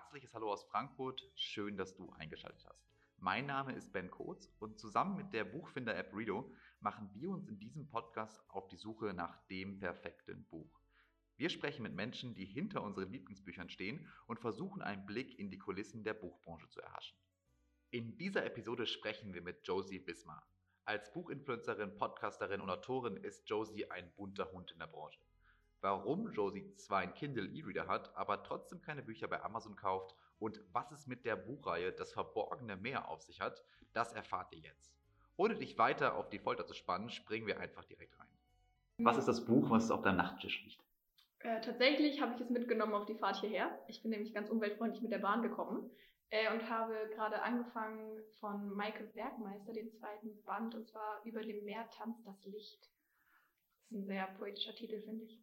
herzliches Hallo aus Frankfurt. Schön, dass du eingeschaltet hast. Mein Name ist Ben Kotz und zusammen mit der Buchfinder-App Redo machen wir uns in diesem Podcast auf die Suche nach dem perfekten Buch. Wir sprechen mit Menschen, die hinter unseren Lieblingsbüchern stehen und versuchen einen Blick in die Kulissen der Buchbranche zu erhaschen. In dieser Episode sprechen wir mit Josie Wismar. Als Buchinfluencerin, Podcasterin und Autorin ist Josie ein bunter Hund in der Branche. Warum Josie zwar ein Kindle E-Reader hat, aber trotzdem keine Bücher bei Amazon kauft und was es mit der Buchreihe Das verborgene Meer auf sich hat, das erfahrt ihr jetzt. Ohne dich weiter auf die Folter zu spannen, springen wir einfach direkt rein. Was ist das Buch, was auf deinem Nachttisch liegt? Äh, tatsächlich habe ich es mitgenommen auf die Fahrt hierher. Ich bin nämlich ganz umweltfreundlich mit der Bahn gekommen äh, und habe gerade angefangen von Michael Bergmeister den zweiten Band und zwar Über dem Meer tanzt das Licht. Das ist ein sehr poetischer Titel, finde ich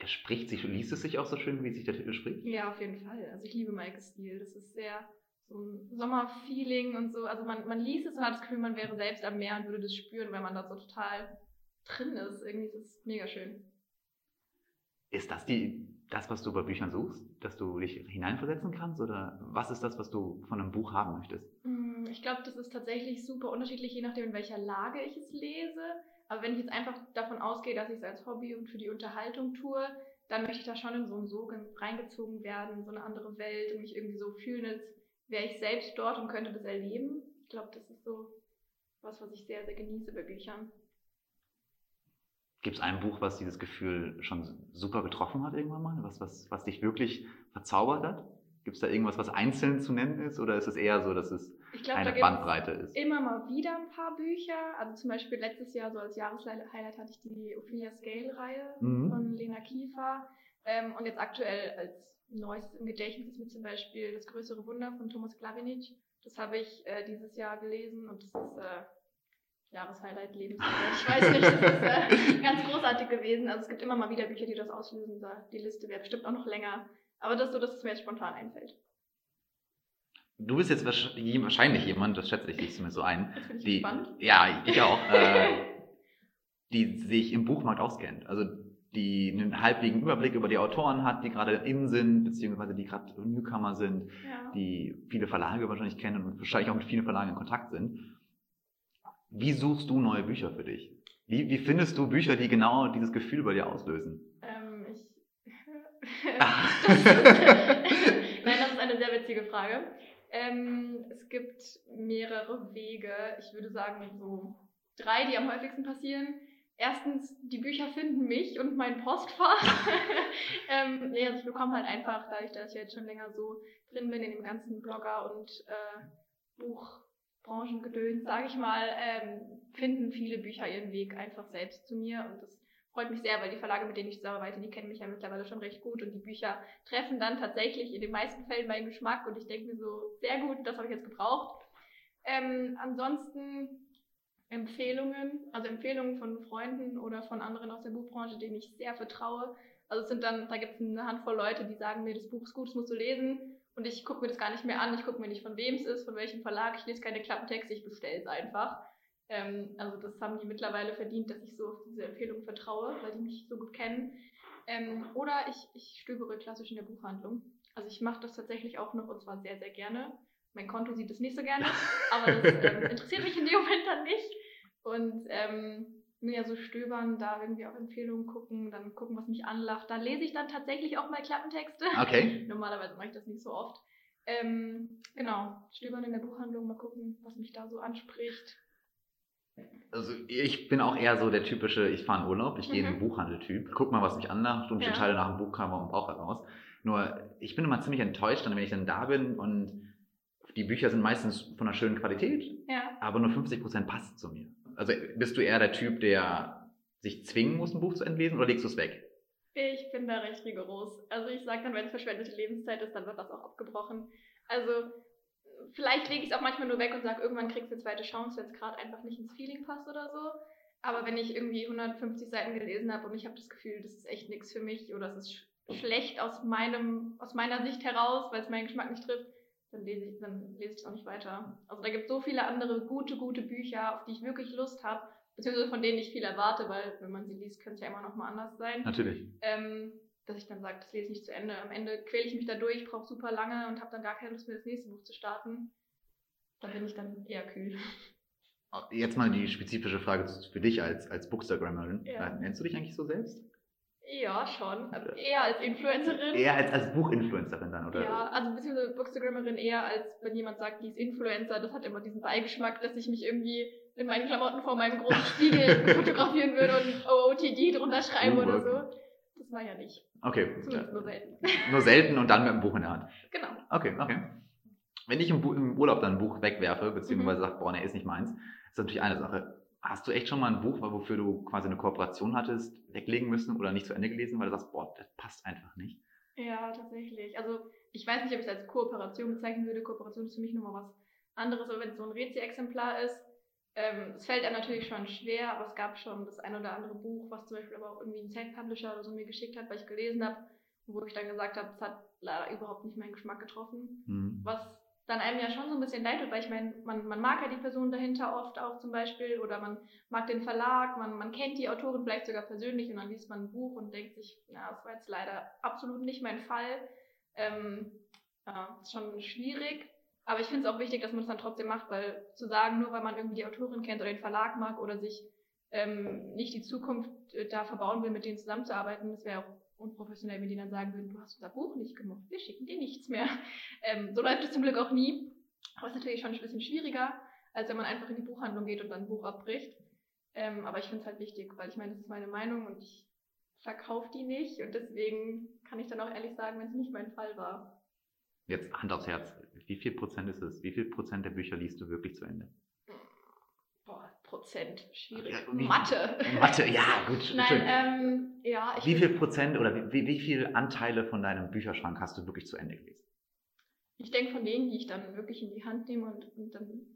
der spricht sich, liest es sich auch so schön, wie sich der Titel spricht? Ja, auf jeden Fall. Also ich liebe Maikes Stil. Das ist sehr so ein Sommerfeeling und so. Also man, man liest es und hat das Gefühl, man wäre selbst am Meer und würde das spüren, weil man da so total drin ist. Irgendwie ist es mega schön. Ist das die, das, was du bei Büchern suchst? Dass du dich hineinversetzen kannst? Oder was ist das, was du von einem Buch haben möchtest? Mm, ich glaube, das ist tatsächlich super unterschiedlich, je nachdem, in welcher Lage ich es lese. Aber wenn ich jetzt einfach davon ausgehe, dass ich es als Hobby und für die Unterhaltung tue, dann möchte ich da schon in so einen Sog reingezogen werden, so eine andere Welt und mich irgendwie so fühlen, als wäre ich selbst dort und könnte das erleben. Ich glaube, das ist so was, was ich sehr, sehr genieße bei Büchern. Gibt es ein Buch, was dieses Gefühl schon super getroffen hat irgendwann mal? Was, was, was dich wirklich verzaubert hat? Gibt es da irgendwas, was einzeln zu nennen ist? Oder ist es eher so, dass es glaub, eine Bandbreite ist? Immer mal wieder ein paar Bücher. Also zum Beispiel letztes Jahr, so als Jahreshighlight, hatte ich die Ophelia Scale-Reihe mhm. von Lena Kiefer. Ähm, und jetzt aktuell als neuestes im Gedächtnis ist mir zum Beispiel Das größere Wunder von Thomas Klavinic. Das habe ich äh, dieses Jahr gelesen und das ist äh, Jahreshighlight, Lebenshighlight. Ich weiß nicht, das ist äh, ganz großartig gewesen. Also es gibt immer mal wieder Bücher, die das auslösen. Die Liste wäre bestimmt auch noch länger. Aber das ist so, dass es mir jetzt spontan einfällt. Du bist jetzt wahrscheinlich jemand, das schätze ich nicht mir so ein, das finde ich die, spannend. ja, ich auch, äh, die sich im Buchmarkt auskennt. Also die einen halbwegen Überblick über die Autoren hat, die gerade in sind, beziehungsweise die gerade Newcomer sind, ja. die viele Verlage wahrscheinlich kennen und wahrscheinlich auch mit vielen Verlagen in Kontakt sind. Wie suchst du neue Bücher für dich? Wie, wie findest du Bücher, die genau dieses Gefühl bei dir auslösen? das Nein, das ist eine sehr witzige Frage. Ähm, es gibt mehrere Wege. Ich würde sagen, so drei, die am häufigsten passieren. Erstens, die Bücher finden mich und mein Postfach. ähm, nee, also ich bekomme halt einfach, dadurch, dass ich jetzt schon länger so drin bin in dem ganzen Blogger- und äh, Buchbranchengedöns, sage ich mal, ähm, finden viele Bücher ihren Weg einfach selbst zu mir und das freut mich sehr, weil die Verlage, mit denen ich zusammenarbeite, die kennen mich ja mittlerweile schon recht gut und die Bücher treffen dann tatsächlich in den meisten Fällen meinen Geschmack und ich denke mir so, sehr gut, das habe ich jetzt gebraucht. Ähm, ansonsten Empfehlungen, also Empfehlungen von Freunden oder von anderen aus der Buchbranche, denen ich sehr vertraue. Also es sind dann, da gibt es eine Handvoll Leute, die sagen mir, das Buch ist gut, das musst du lesen. Und ich gucke mir das gar nicht mehr an, ich gucke mir nicht, von wem es ist, von welchem Verlag, ich lese keine Klappentexte, ich bestelle es einfach. Ähm, also das haben die mittlerweile verdient, dass ich so auf diese Empfehlung vertraue, weil die mich so gut kennen. Ähm, oder ich, ich stöbere klassisch in der Buchhandlung. Also ich mache das tatsächlich auch noch und zwar sehr, sehr gerne. Mein Konto sieht es nicht so gerne, aber das ähm, interessiert mich in dem Moment dann nicht. Und ähm, ja, so stöbern, da irgendwie auf Empfehlungen gucken, dann gucken, was mich anlacht. Da lese ich dann tatsächlich auch mal Klappentexte. Okay. Normalerweise mache ich das nicht so oft. Ähm, genau, stöbern in der Buchhandlung, mal gucken, was mich da so anspricht. Also ich bin auch eher so der typische, ich fahre in Urlaub, ich mhm. gehe in den mhm. Buchhandel-Typ, guck mal, was mich anmacht und ich ja. entscheide nach dem Buchkammer und Bauch heraus. Nur ich bin immer ziemlich enttäuscht, wenn ich dann da bin und die Bücher sind meistens von einer schönen Qualität, ja. aber nur 50% passt zu mir. Also bist du eher der Typ, der sich zwingen muss, ein Buch zu entlesen oder legst du es weg? Ich bin da recht rigoros. Also ich sage dann, wenn es verschwendete Lebenszeit ist, dann wird das auch abgebrochen. Also vielleicht lege ich es auch manchmal nur weg und sage, irgendwann kriegst du eine zweite Chance, wenn es gerade einfach nicht ins Feeling passt oder so. Aber wenn ich irgendwie 150 Seiten gelesen habe und ich habe das Gefühl, das ist echt nichts für mich oder es ist sch schlecht aus, meinem, aus meiner Sicht heraus, weil es meinen Geschmack nicht trifft, dann lese ich dann lese ich es auch nicht weiter. Also da gibt es so viele andere gute, gute Bücher, auf die ich wirklich Lust habe, beziehungsweise von denen ich viel erwarte, weil wenn man sie liest, könnte es ja immer noch mal anders sein. Natürlich. Ähm, dass ich dann sage, das lese ich nicht zu Ende. Am Ende quäle ich mich da durch, brauche super lange und habe dann gar keine Lust mehr, das nächste Buch zu starten. Da bin ich dann eher kühl. Jetzt mal die spezifische Frage für dich als, als Bookstagrammerin. Ja. Äh, Nennst du dich eigentlich so selbst? Ja, schon. Also eher als Influencerin. Eher als, als Buchinfluencerin dann, oder? Ja, also beziehungsweise Bookstagrammerin eher als wenn jemand sagt, die ist Influencer. Das hat immer diesen Beigeschmack, dass ich mich irgendwie in meinen Klamotten vor meinem großen Spiegel fotografieren würde und OOTD drunter schreiben oder so. Das war ja nicht. Okay. Zumindest nur selten. Nur selten und dann mit dem Buch in der Hand. Genau. Okay, okay. Wenn ich im, im Urlaub dann ein Buch wegwerfe, Mhm. beziehungsweise sage, boah, ne, ist nicht meins, ist natürlich eine Sache. Hast du echt schon mal ein Buch, wofür du quasi eine Kooperation hattest, weglegen müssen oder nicht zu Ende gelesen, weil du sagst, boah, das passt einfach nicht? Ja, tatsächlich. Also ich weiß nicht, ob ich es als Kooperation bezeichnen würde. Kooperation ist für mich nochmal was anderes, aber wenn es so ein Rezi-Exemplar ist, ähm, es fällt einem natürlich schon schwer, aber es gab schon das ein oder andere Buch, was zum Beispiel aber auch irgendwie ein Self-Publisher oder so mir geschickt hat, weil ich gelesen habe, wo ich dann gesagt habe, es hat leider überhaupt nicht meinen Geschmack getroffen. Hm. Was dann einem ja schon so ein bisschen leid tut, weil ich meine, man, man mag ja die Person dahinter oft auch zum Beispiel oder man mag den Verlag, man, man kennt die Autorin vielleicht sogar persönlich und dann liest man ein Buch und denkt sich, na, das war jetzt leider absolut nicht mein Fall. Ähm, ja, ist schon schwierig. Aber ich finde es auch wichtig, dass man es dann trotzdem macht, weil zu sagen, nur weil man irgendwie die Autorin kennt oder den Verlag mag oder sich ähm, nicht die Zukunft äh, da verbauen will, mit denen zusammenzuarbeiten, das wäre auch unprofessionell, wenn die dann sagen würden, du hast unser Buch nicht gemacht, wir schicken dir nichts mehr. Ähm, so läuft es zum Glück auch nie. Aber es ist natürlich schon ein bisschen schwieriger, als wenn man einfach in die Buchhandlung geht und dann ein Buch abbricht. Ähm, aber ich finde es halt wichtig, weil ich meine, das ist meine Meinung und ich verkaufe die nicht und deswegen kann ich dann auch ehrlich sagen, wenn es nicht mein Fall war. Jetzt Hand aufs Herz. Wie viel Prozent ist es? Wie viel Prozent der Bücher liest du wirklich zu Ende? Boah, Prozent, schwierig. Ja, Mathe. Mathe, ja, gut. Nein, ähm, ja, ich wie viel Prozent oder wie, wie viel Anteile von deinem Bücherschrank hast du wirklich zu Ende gelesen? Ich denke von denen, die ich dann wirklich in die Hand nehme und, und dann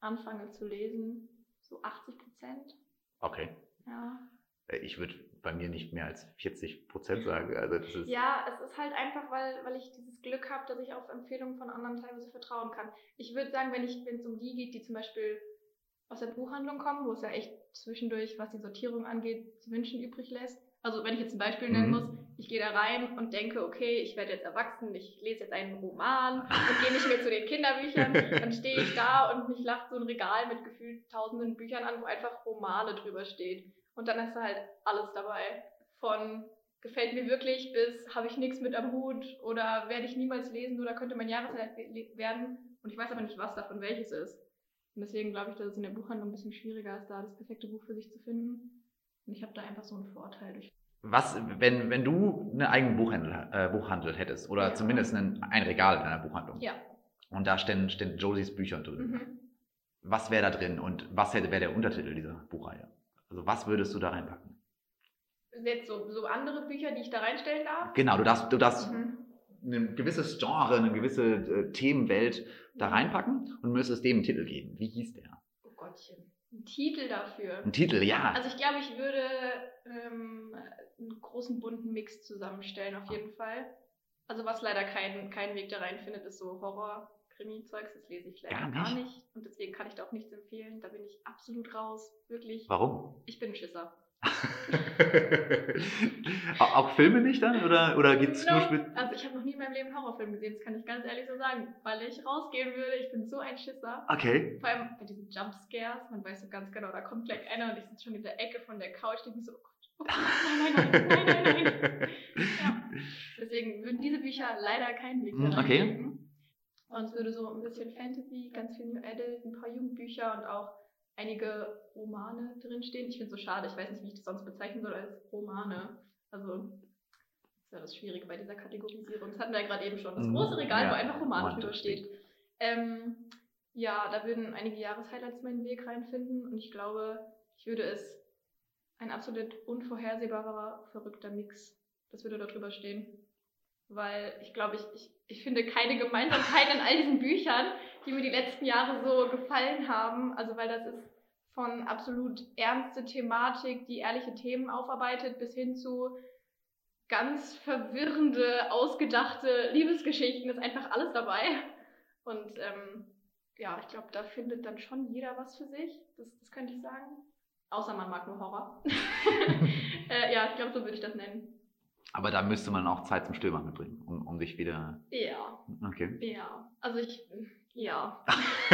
anfange zu lesen, so 80 Prozent. Okay. Ja. Äh, Ich würde bei mir nicht mehr als 40 Prozent sagen. Also das ist ja, es ist halt einfach, weil, weil ich dieses Glück habe, dass ich auf Empfehlungen von anderen teilweise vertrauen kann. Ich würde sagen, wenn es um die geht, die zum Beispiel aus der Buchhandlung kommen, wo es ja echt zwischendurch, was die Sortierung angeht, zu wünschen übrig lässt. Also wenn ich jetzt ein Beispiel nennen Mhm. muss, ich gehe da rein und denke, okay, ich werde jetzt erwachsen, ich lese jetzt einen Roman und gehe nicht mehr zu den Kinderbüchern, dann stehe ich da und mich lacht so ein Regal mit gefühlt tausenden Büchern an, wo einfach Romane drüber steht. Und dann ist da halt alles dabei. Von gefällt mir wirklich bis habe ich nichts mit am Hut oder werde ich niemals lesen oder könnte mein Jahreszeit werden. Und ich weiß aber nicht, was davon welches ist. Und deswegen glaube ich, dass es in der Buchhandlung ein bisschen schwieriger ist, da das perfekte Buch für sich zu finden. Und ich habe da einfach so einen Vorteil durch. Was, wenn, wenn du einen eigenen Buchhandel, äh, Buchhandel hättest oder Ja. zumindest ein, ein Regal in einer Buchhandlung Ja. und da stehen, stehen Josies Bücher drin, Mhm. was wäre da drin und was wäre der Untertitel dieser Buchreihe? Also was würdest du da reinpacken? Jetzt so, so andere Bücher, die ich da reinstellen darf. Genau, du darfst, du darfst Mhm. ein gewisses Genre, eine gewisse äh, Themenwelt da reinpacken und müsstest dem einen Titel geben. Wie hieß der? Oh Gottchen. Ein Titel dafür. Ein Titel, ja. Also ich glaube, ich würde ähm, einen großen bunten Mix zusammenstellen, auf jeden Fall. Also was leider keinen keinen Weg da reinfindet, ist so Horror, Krimi-Zeugs, das lese ich leider Gar gar nicht? nicht. Und deswegen kann ich da auch nichts empfehlen. Da bin ich absolut raus. Wirklich. Warum? Ich bin ein Schisser. auch, Filme nicht dann? Oder, oder geht es nur No. mit. Also ich habe noch nie in meinem Leben Horrorfilm gesehen, das kann ich ganz ehrlich so sagen. Weil ich rausgehen würde, ich bin so ein Schisser. Okay. Vor allem bei diesen Jumpscares, man weiß so ganz genau, da kommt gleich einer und ich sitze schon in der Ecke von der Couch, denke mir so, oh Gott, oh Gott, nein, nein, nein, nein, nein, nein. Ja. Deswegen würden diese Bücher leider keinen Weg Hm, da okay. reinfinden. Und es würde so ein bisschen Fantasy, ganz viel New Adult, ein paar Jugendbücher und auch einige Romane drinstehen. Ich finde es so schade, ich weiß nicht, wie ich das sonst bezeichnen soll als Romane. Also, das ist ja das Schwierige bei dieser Kategorisierung. Das hatten wir ja gerade eben schon. Das Mhm. große Regal, Ja, wo einfach Romane Roman drüber steht. Ähm, ja, da würden einige Jahreshighlights meinen Weg reinfinden und ich glaube, ich würde es ein absolut unvorhersehbarer, verrückter Mix. Das würde da drüber stehen. Weil ich glaube, ich, ich, ich finde keine Gemeinsamkeit in all diesen Büchern, die mir die letzten Jahre so gefallen haben. Also weil das ist von absolut ernste Thematik, die ehrliche Themen aufarbeitet, bis hin zu ganz verwirrende, ausgedachte Liebesgeschichten. Ist einfach alles dabei. Und ähm, ja, ich glaube, da findet dann schon jeder was für sich. Das, das könnte ich sagen. Außer man mag nur Horror. äh, ja, ich glaube, so würde ich das nennen. Aber da müsste man auch Zeit zum Stöbern mitbringen, um, um sich wieder. Ja. Okay. Ja. Also ich. Ja.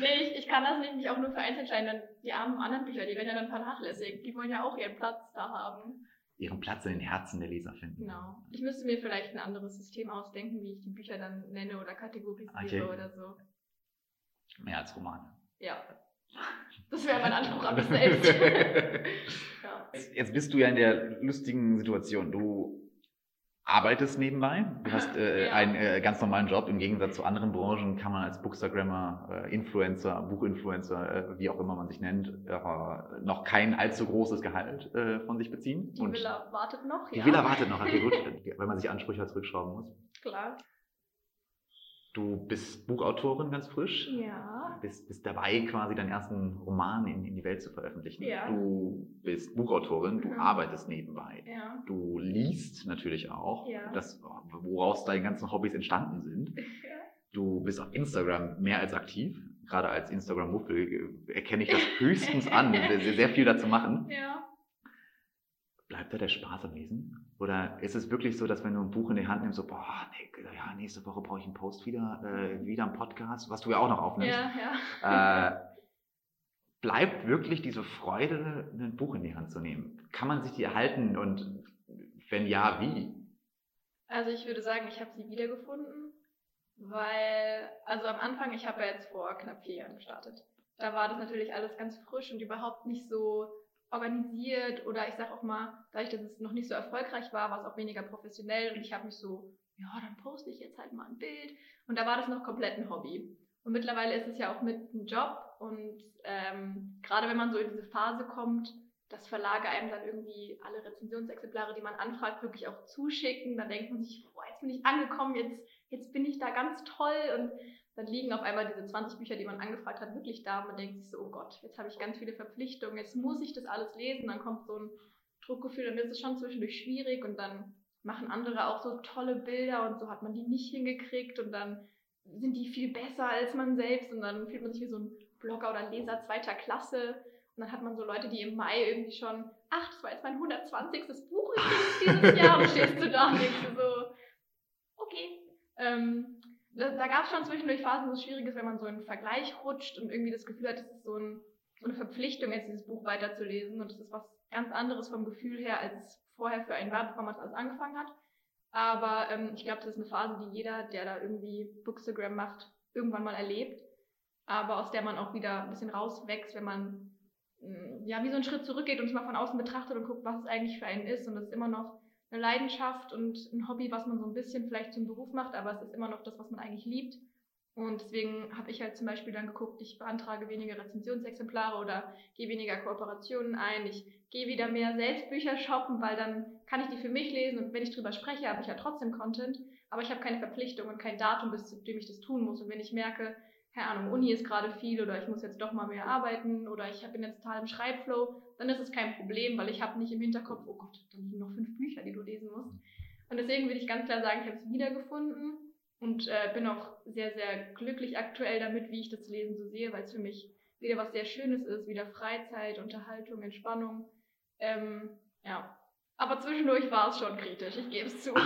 nee, ich, ich kann das nicht, mich auch nur für eins entscheiden. Dann die armen anderen Bücher, die werden ja dann vernachlässigt. Die wollen ja auch ihren Platz da haben. Ihren Platz in den Herzen der Leser finden. Genau. Ich müsste mir vielleicht ein anderes System ausdenken, wie ich die Bücher dann nenne oder kategorisiere Okay. oder so. Mehr als Romane. Ja. Das wäre mein Anspruch an mich selbst. ja. Jetzt bist du ja in der lustigen Situation. Du arbeitest nebenbei, du hast äh, Ja. einen äh, ganz normalen Job. Im Gegensatz zu anderen Branchen kann man als Bookstagrammer, äh, Influencer, Buchinfluencer, äh, wie auch immer man sich nennt, äh, noch kein allzu großes Gehalt äh, von sich beziehen. Die Villa wartet noch, die ja. Villa wartet noch, okay, gut, weil man sich Ansprüche zurückschrauben muss. Klar. Du bist Buchautorin ganz frisch. Ja. bist, bist dabei, quasi deinen ersten Roman in, in die Welt zu veröffentlichen. Ja. Du bist Buchautorin, du Mhm. arbeitest nebenbei. Ja. Du liest natürlich auch, Ja. das, woraus deine ganzen Hobbys entstanden sind. Du bist auf Instagram mehr als aktiv. Gerade als Instagram-Muffel äh, erkenne ich das höchstens an, sehr, sehr viel dazu machen. Ja. Bleibt da der Spaß am Lesen? Oder ist es wirklich so, dass wenn du ein Buch in die Hand nimmst, so, boah, nee, ja, nächste Woche brauche ich einen Post wieder, äh, wieder einen Podcast, was du ja auch noch aufnimmst. Ja, ja. äh, bleibt wirklich diese Freude, ein Buch in die Hand zu nehmen? Kann man sich die erhalten und wenn ja, wie? Also ich würde sagen, ich habe sie wiedergefunden, weil, also am Anfang, ich habe ja jetzt vor knapp vier Jahren gestartet. Da war das natürlich alles ganz frisch und überhaupt nicht so organisiert oder ich sag auch mal, dadurch, dass es noch nicht so erfolgreich war, war es auch weniger professionell und ich habe mich so, ja, dann poste ich jetzt halt mal ein Bild und da war das noch komplett ein Hobby. Und mittlerweile ist es ja auch mit einem Job und ähm, gerade wenn man so in diese Phase kommt, dass Verlage einem dann irgendwie alle Rezensionsexemplare, die man anfragt, wirklich auch zuschicken. Dann denkt man sich, boah, jetzt bin ich angekommen, jetzt, jetzt bin ich da ganz toll. Und dann liegen auf einmal diese 20 Bücher, die man angefragt hat, wirklich da. Und man denkt sich so, oh Gott, jetzt habe ich ganz viele Verpflichtungen, jetzt muss ich das alles lesen. Dann kommt so ein Druckgefühl und das ist schon zwischendurch schwierig. Und dann machen andere auch so tolle Bilder und so hat man die nicht hingekriegt. Und dann sind die viel besser als man selbst. Und dann fühlt man sich wie so ein Blogger oder Leser zweiter Klasse. Und dann hat man so Leute, die im Mai irgendwie schon, ach, das war jetzt mein 120. Buch übrigens dieses Jahr. Und stehst du da und denkst so. Ähm, da da gab es schon zwischendurch Phasen, wo es schwierig ist, wenn man so in einen Vergleich rutscht und irgendwie das Gefühl hat, es ist so, ein, so eine Verpflichtung, jetzt dieses Buch weiterzulesen. Und das ist was ganz anderes vom Gefühl her, als es vorher für ein Werbeformat alles angefangen hat. Aber ähm, ich glaube, das ist eine Phase, die jeder, der da irgendwie Bookstagram macht, irgendwann mal erlebt. Aber aus der man auch wieder ein bisschen rauswächst, wenn man mh, ja wie so einen Schritt zurückgeht und es mal von außen betrachtet und guckt, was es eigentlich für einen ist. Und das ist immer noch eine Leidenschaft und ein Hobby, was man so ein bisschen vielleicht zum Beruf macht, aber es ist immer noch das, was man eigentlich liebt. Und deswegen habe ich halt zum Beispiel dann geguckt, ich beantrage weniger Rezensionsexemplare oder gehe weniger Kooperationen ein. Ich gehe wieder mehr Selbstbücher shoppen, weil dann kann ich die für mich lesen und wenn ich drüber spreche, habe ich ja trotzdem Content, aber ich habe keine Verpflichtung und kein Datum, bis zu dem ich das tun muss. Und wenn ich merke, keine Ahnung, Uni ist gerade viel oder ich muss jetzt doch mal mehr arbeiten oder ich bin jetzt total im Schreibflow, dann ist es kein Problem, weil ich habe nicht im Hinterkopf, oh Gott, dann liegen noch fünf Bücher, die du lesen musst. Und deswegen würde ich ganz klar sagen, ich habe es wiedergefunden und äh, bin auch sehr, sehr glücklich aktuell damit, wie ich das Lesen so sehe, weil es für mich wieder was sehr Schönes ist, wieder Freizeit, Unterhaltung, Entspannung. Ähm, ja. Aber zwischendurch war es schon kritisch, ich gebe es zu.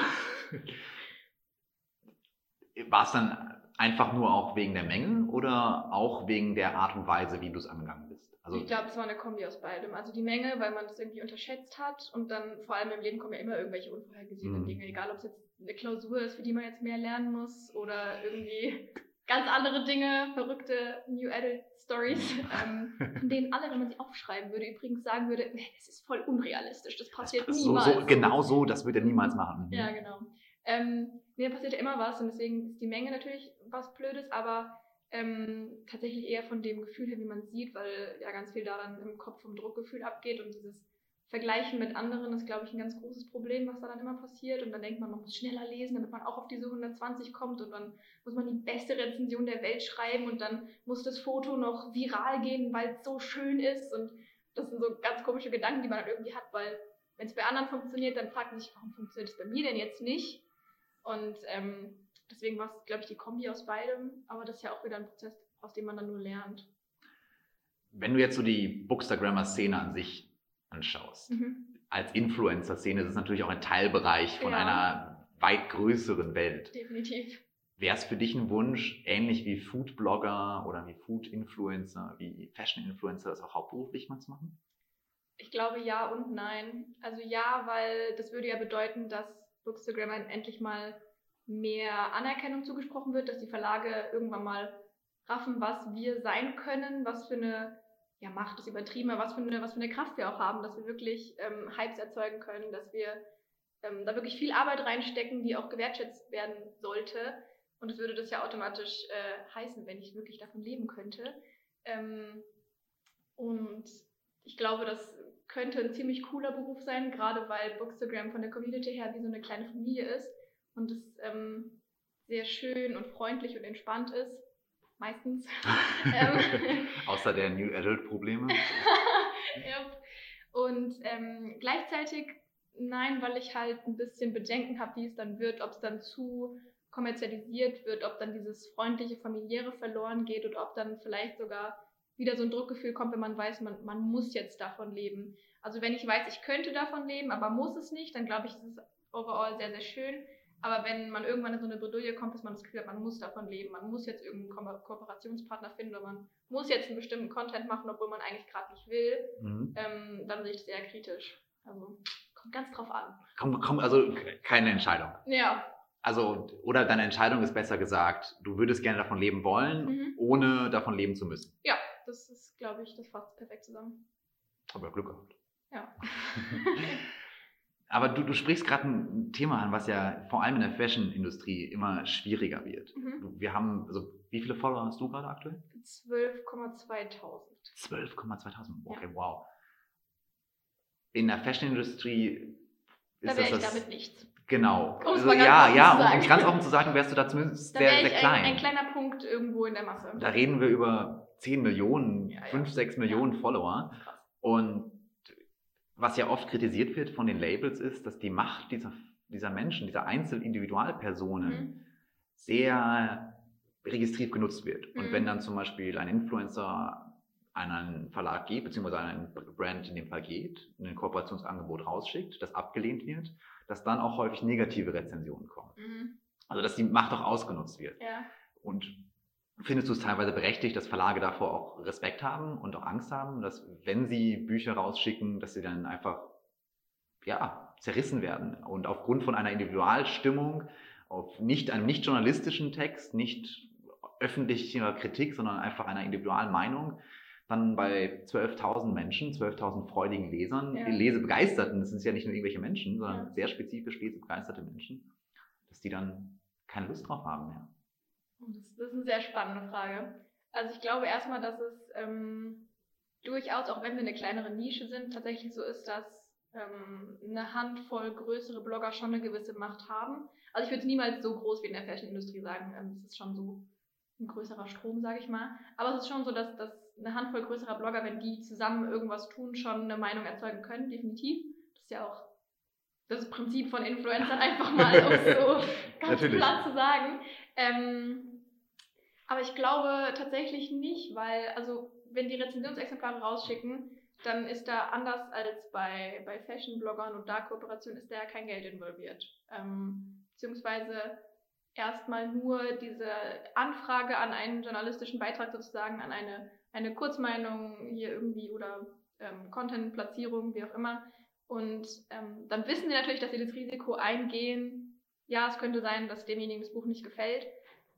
War es dann einfach nur auch wegen der Menge oder auch wegen der Art und Weise, wie du es angegangen bist? Also, ich glaube, es war eine Kombi aus beidem. Also die Menge, weil man das irgendwie unterschätzt hat und dann vor allem im Leben kommen ja immer irgendwelche unvorhergesehenen Mhm. Dinge, egal ob es jetzt eine Klausur ist, für die man jetzt mehr lernen muss oder irgendwie ganz andere Dinge, verrückte New Adult Stories, ähm, von denen alle, wenn man sie aufschreiben würde, übrigens sagen würde, das ist voll unrealistisch, das passiert so, niemals. so, genau so, das wird er niemals machen. Ja, genau. Ähm, mir passiert ja immer was und deswegen ist die Menge natürlich was Blödes, aber ähm, tatsächlich eher von dem Gefühl her, wie man sieht, weil ja ganz viel daran im Kopf vom Druckgefühl abgeht und dieses Vergleichen mit anderen ist, glaube ich, ein ganz großes Problem, was da dann immer passiert. Und dann denkt man, man muss schneller lesen, damit man auch auf diese 120 kommt und dann muss man die beste Rezension der Welt schreiben und dann muss das Foto noch viral gehen, weil es so schön ist. Und das sind so ganz komische Gedanken, die man dann irgendwie hat, weil wenn es bei anderen funktioniert, dann fragt man sich, warum funktioniert es bei mir denn jetzt nicht? Und ähm, deswegen war es, glaube ich, die Kombi aus beidem. Aber das ist ja auch wieder ein Prozess, aus dem man dann nur lernt. Wenn du jetzt so die Bookstagrammer-Szene an sich anschaust, Mhm. als Influencer-Szene ist es natürlich auch ein Teilbereich von Ja. einer weit größeren Welt. Definitiv. Wäre es für dich ein Wunsch, ähnlich wie Food-Blogger oder wie Food-Influencer, wie Fashion-Influencer, das auch hauptberuflich mal zu machen? Ich glaube ja und nein. Also ja, weil das würde ja bedeuten, dass Bookstagram endlich mal mehr Anerkennung zugesprochen wird, dass die Verlage irgendwann mal raffen, was wir sein können, was für eine, ja Macht ist übertrieben, aber was für eine, was für eine Kraft wir auch haben, dass wir wirklich ähm, Hypes erzeugen können, dass wir ähm, da wirklich viel Arbeit reinstecken, die auch gewertschätzt werden sollte. Und es würde das ja automatisch äh, heißen, wenn ich wirklich davon leben könnte. Ähm, und ich glaube, das könnte ein ziemlich cooler Beruf sein, gerade weil Bookstagram von der Community her wie so eine kleine Familie ist und es ähm, sehr schön und freundlich und entspannt ist. Meistens. ähm, Außer der New Adult-Probleme. ja. Und ähm, gleichzeitig nein, weil ich halt ein bisschen Bedenken habe, wie es dann wird, ob es dann zu kommerzialisiert wird, ob dann dieses freundliche, familiäre verloren geht oder ob dann vielleicht sogar wieder so ein Druckgefühl kommt, wenn man weiß, man, man muss jetzt davon leben. Also wenn ich weiß, ich könnte davon leben, aber muss es nicht, dann glaube ich, ist es overall sehr, sehr schön. Aber wenn man irgendwann in so eine Bredouille kommt, dass man das Gefühl hat, man muss davon leben, man muss jetzt irgendeinen Ko Kooperationspartner finden oder man muss jetzt einen bestimmten Content machen, obwohl man eigentlich gerade nicht will, Mhm. ähm, dann sehe ich es sehr kritisch. Also kommt ganz drauf an. Komm, komm, also keine Entscheidung. Ja. Also, oder deine Entscheidung ist besser gesagt, du würdest gerne davon leben wollen, Mhm. ohne davon leben zu müssen. Ja, das ist, glaube ich, das fasst perfekt zusammen. Aber Glück gehabt. Ja. Aber du, du sprichst gerade ein Thema an, was ja vor allem in der Fashion-Industrie immer schwieriger wird. Mhm. Wir haben, also wie viele Follower hast du gerade aktuell? 12,2000. 12,2000. Okay, wow. In der Fashion-Industrie Da ist wäre das ich das. damit nichts. Genau. Um Also, ja, ja, um es ganz offen zu sagen, wärst du da zumindest Da sehr, sehr klein. ein, ein kleiner Punkt irgendwo in der Masse. Da reden wir über 10 Millionen, Ja, ja. 5, 6 Millionen Follower. Und was ja oft kritisiert wird von den Labels ist, dass die Macht dieser, dieser Menschen, dieser Einzelindividualpersonen Mhm. sehr registriert genutzt wird. Und Mhm. wenn dann zum Beispiel ein Influencer an einen Verlag geht, beziehungsweise an einen Brand in dem Fall geht, ein Kooperationsangebot rausschickt, das abgelehnt wird, dass dann auch häufig negative Rezensionen kommen. Mhm. Also dass die Macht auch ausgenutzt wird. Ja. Und findest du es teilweise berechtigt, dass Verlage davor auch Respekt haben und auch Angst haben, dass wenn sie Bücher rausschicken, dass sie dann einfach ja, zerrissen werden und aufgrund von einer Individualstimmung, auf nicht einem nicht journalistischen Text, nicht öffentlicher Kritik, sondern einfach einer Individualmeinung, dann bei 12.000 Menschen, 12.000 freudigen Lesern, Ja. lesebegeisterten, das sind ja nicht nur irgendwelche Menschen, sondern Ja. sehr spezifisch lesebegeisterte Menschen, dass die dann keine Lust drauf haben mehr. Das, das ist eine sehr spannende Frage. Also ich glaube erstmal, dass es ähm, durchaus, auch wenn wir eine kleinere Nische sind, tatsächlich so ist, dass ähm, eine Handvoll größere Blogger schon eine gewisse Macht haben. Also ich würde es niemals so groß wie in der Fashion-Industrie sagen. Ähm, es ist schon so ein größerer Strom, sage ich mal. Aber es ist schon so, dass, dass eine Handvoll größerer Blogger, wenn die zusammen irgendwas tun, schon eine Meinung erzeugen können, definitiv. Das ist ja auch das Prinzip von Influencern, einfach mal um so ganz Natürlich. platt zu sagen. Ähm, aber ich glaube tatsächlich nicht, weil, also, wenn die Rezensionsexemplare rausschicken, dann ist da anders als bei, bei Fashion-Bloggern und da Kooperationen ist da ja kein Geld involviert. Ähm, beziehungsweise erstmal nur diese Anfrage an einen journalistischen Beitrag sozusagen, an eine, eine Kurzmeinung hier irgendwie oder ähm, Content-Platzierung, wie auch immer. Und ähm, dann wissen sie natürlich, dass sie das Risiko eingehen. Ja, es könnte sein, dass demjenigen das Buch nicht gefällt.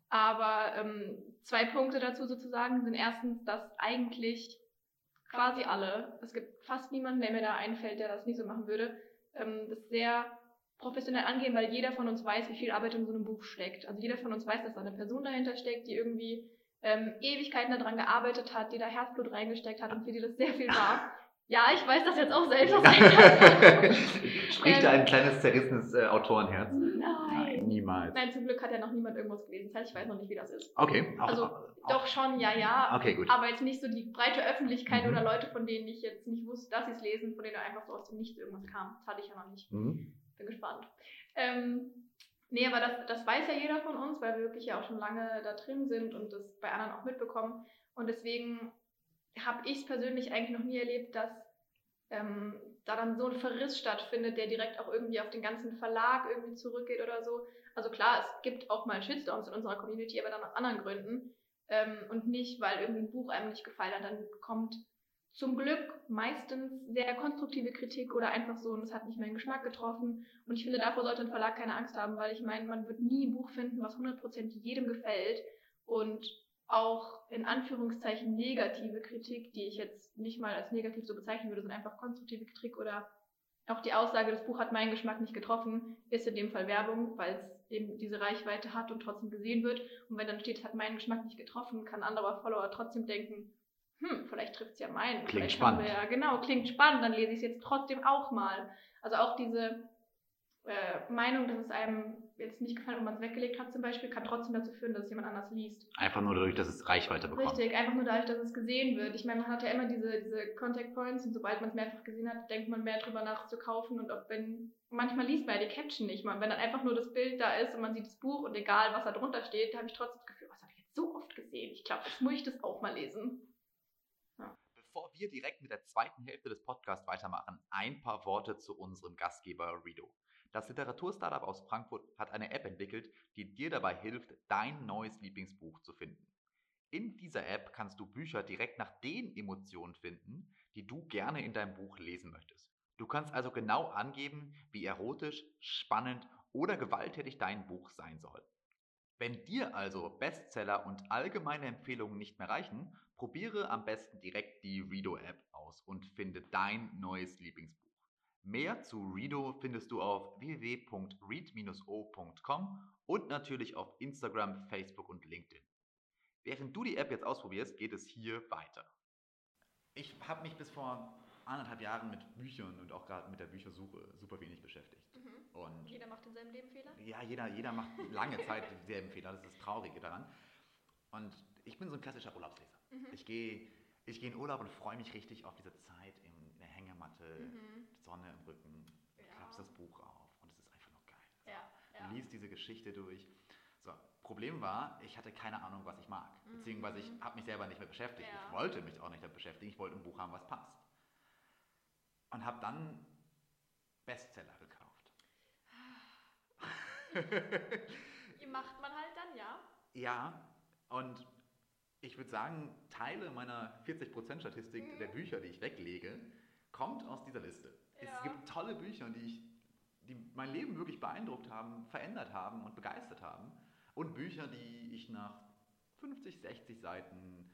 Aber ähm, zwei Punkte dazu sozusagen sind erstens, dass eigentlich quasi alle, es gibt fast niemanden, der mir da einfällt, der das nicht so machen würde, ähm, das sehr professionell angehen, weil jeder von uns weiß, wie viel Arbeit in so einem Buch steckt. Also jeder von uns weiß, dass da eine Person dahinter steckt, die irgendwie ähm, Ewigkeiten daran gearbeitet hat, die da Herzblut reingesteckt hat und für die das sehr viel war. Ja, ich weiß das jetzt auch selbst Spricht da Ähm, ein kleines zerrissenes äh, Autorenherz? Nein. niemals. Nein, zum Glück hat ja noch niemand irgendwas gelesen. Das heißt, ich weiß noch nicht, wie das ist. Okay, auch, Also, auch, Doch schon, ja, ja. Okay, gut. Aber jetzt nicht so die breite Öffentlichkeit Mhm. oder Leute, von denen ich jetzt nicht wusste, dass sie es lesen, von denen einfach so aus dem Nichts irgendwas kam. Das hatte ich ja noch nicht. Mhm. Bin gespannt. Ähm, nee, aber das, das weiß ja jeder von uns, weil wir wirklich ja auch schon lange da drin sind und das bei anderen auch mitbekommen. Und deswegen habe ich persönlich eigentlich noch nie erlebt, dass ähm, da dann so ein Verriss stattfindet, der direkt auch irgendwie auf den ganzen Verlag irgendwie zurückgeht oder so. Also klar, es gibt auch mal Shitstorms in unserer Community, aber dann aus anderen Gründen. Ähm, und nicht, weil irgendwie ein Buch einem nicht gefallen hat. Dann kommt zum Glück meistens sehr konstruktive Kritik oder einfach so, und es hat nicht meinen Geschmack getroffen. Und ich finde, davor sollte ein Verlag keine Angst haben, weil ich meine, man wird nie ein Buch finden, was 100% jedem gefällt. Und auch in Anführungszeichen negative Kritik, die ich jetzt nicht mal als negativ so bezeichnen würde, sondern einfach konstruktive Kritik oder auch die Aussage, das Buch hat meinen Geschmack nicht getroffen, ist in dem Fall Werbung, weil es eben diese Reichweite hat und trotzdem gesehen wird. Und wenn dann steht, es hat meinen Geschmack nicht getroffen, kann ein anderer Follower trotzdem denken, hm, vielleicht trifft es ja meinen. Klingt vielleicht spannend. ja, genau, klingt spannend, dann lese ich es jetzt trotzdem auch mal. Also auch diese äh, Meinung, dass es einem jetzt nicht gefallen, wenn man es weggelegt hat zum Beispiel, kann trotzdem dazu führen, dass es jemand anders liest. Einfach nur dadurch, dass es Reichweite bekommt. Richtig, einfach nur dadurch, dass es gesehen wird. Ich meine, man hat ja immer diese, diese Contact Points und sobald man es mehrfach gesehen hat, denkt man mehr drüber nach zu kaufen und auch wenn, manchmal liest man ja die Caption nicht mal. Wenn dann einfach nur das Bild da ist und man sieht das Buch und egal, was da drunter steht, da habe ich trotzdem das Gefühl, was habe ich jetzt so oft gesehen? Ich glaube, jetzt muss ich das auch mal lesen. Bevor wir direkt mit der zweiten Hälfte des Podcasts weitermachen, ein paar Worte zu unserem Gastgeber Redo. Das Literaturstartup aus Frankfurt hat eine App entwickelt, die dir dabei hilft, dein neues Lieblingsbuch zu finden. In dieser App kannst du Bücher direkt nach den Emotionen finden, die du gerne in deinem Buch lesen möchtest. Du kannst also genau angeben, wie erotisch, spannend oder gewalttätig dein Buch sein soll. Wenn dir also Bestseller und allgemeine Empfehlungen nicht mehr reichen, probiere am besten direkt die Redo-App aus und finde dein neues Lieblingsbuch. Mehr zu Redo findest du auf www.read-o.com und natürlich auf Instagram, Facebook und LinkedIn. Während du die App jetzt ausprobierst, geht es hier weiter. Ich habe mich bis vor anderthalb Jahren mit Büchern und auch gerade mit der Büchersuche super wenig beschäftigt. Und Jeder macht in seinem Leben Fehler? ja, jeder, jeder macht lange Zeit dieselben Fehler, das ist das Traurige daran. Und ich bin so ein klassischer Urlaubsleser. Mhm. Ich gehe ich gehe in Urlaub und freue mich richtig auf diese Zeit der Hängematte, Mhm. Sonne im Rücken, Ja. klappst das Buch auf und es ist einfach nur geil. Ja, Du liest diese Geschichte durch. So, Problem war, ich hatte keine Ahnung, was ich mag. Beziehungsweise ich Mhm. habe mich selber nicht mehr beschäftigt. Ja. Ich wollte mich auch nicht damit beschäftigen. Ich wollte ein Buch haben, was passt. Und habe dann Bestseller gekauft. Die macht man halt dann, ja. Ja, und ich würde sagen, Teile meiner 40% Statistik Mhm. der Bücher, die ich weglege, kommt aus dieser Liste. Ja. Es gibt tolle Bücher, die, ich, die mein Leben wirklich beeindruckt haben, verändert haben und begeistert haben. Und Bücher, die ich nach 50, 60 Seiten